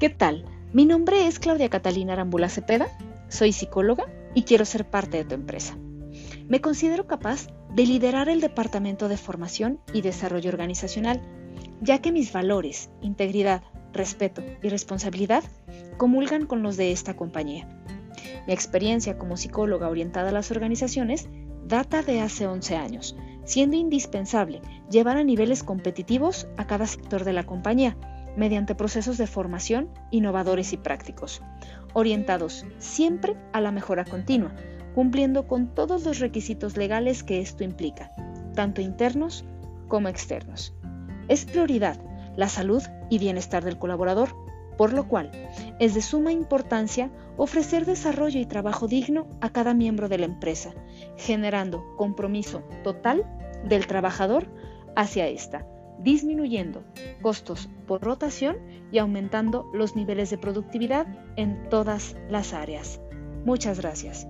¿Qué tal? Mi nombre es Claudia Catalina Arambula Cepeda, soy psicóloga y quiero ser parte de tu empresa. Me considero capaz de liderar el Departamento de Formación y Desarrollo Organizacional, ya que mis valores, integridad, respeto y responsabilidad comulgan con los de esta compañía. Mi experiencia como psicóloga orientada a las organizaciones data de hace 11 años, siendo indispensable llevar a niveles competitivos a cada sector de la compañía mediante procesos de formación innovadores y prácticos, orientados siempre a la mejora continua, cumpliendo con todos los requisitos legales que esto implica, tanto internos como externos. Es prioridad la salud y bienestar del colaborador, por lo cual es de suma importancia ofrecer desarrollo y trabajo digno a cada miembro de la empresa, generando compromiso total del trabajador hacia esta disminuyendo costos por rotación y aumentando los niveles de productividad en todas las áreas. Muchas gracias.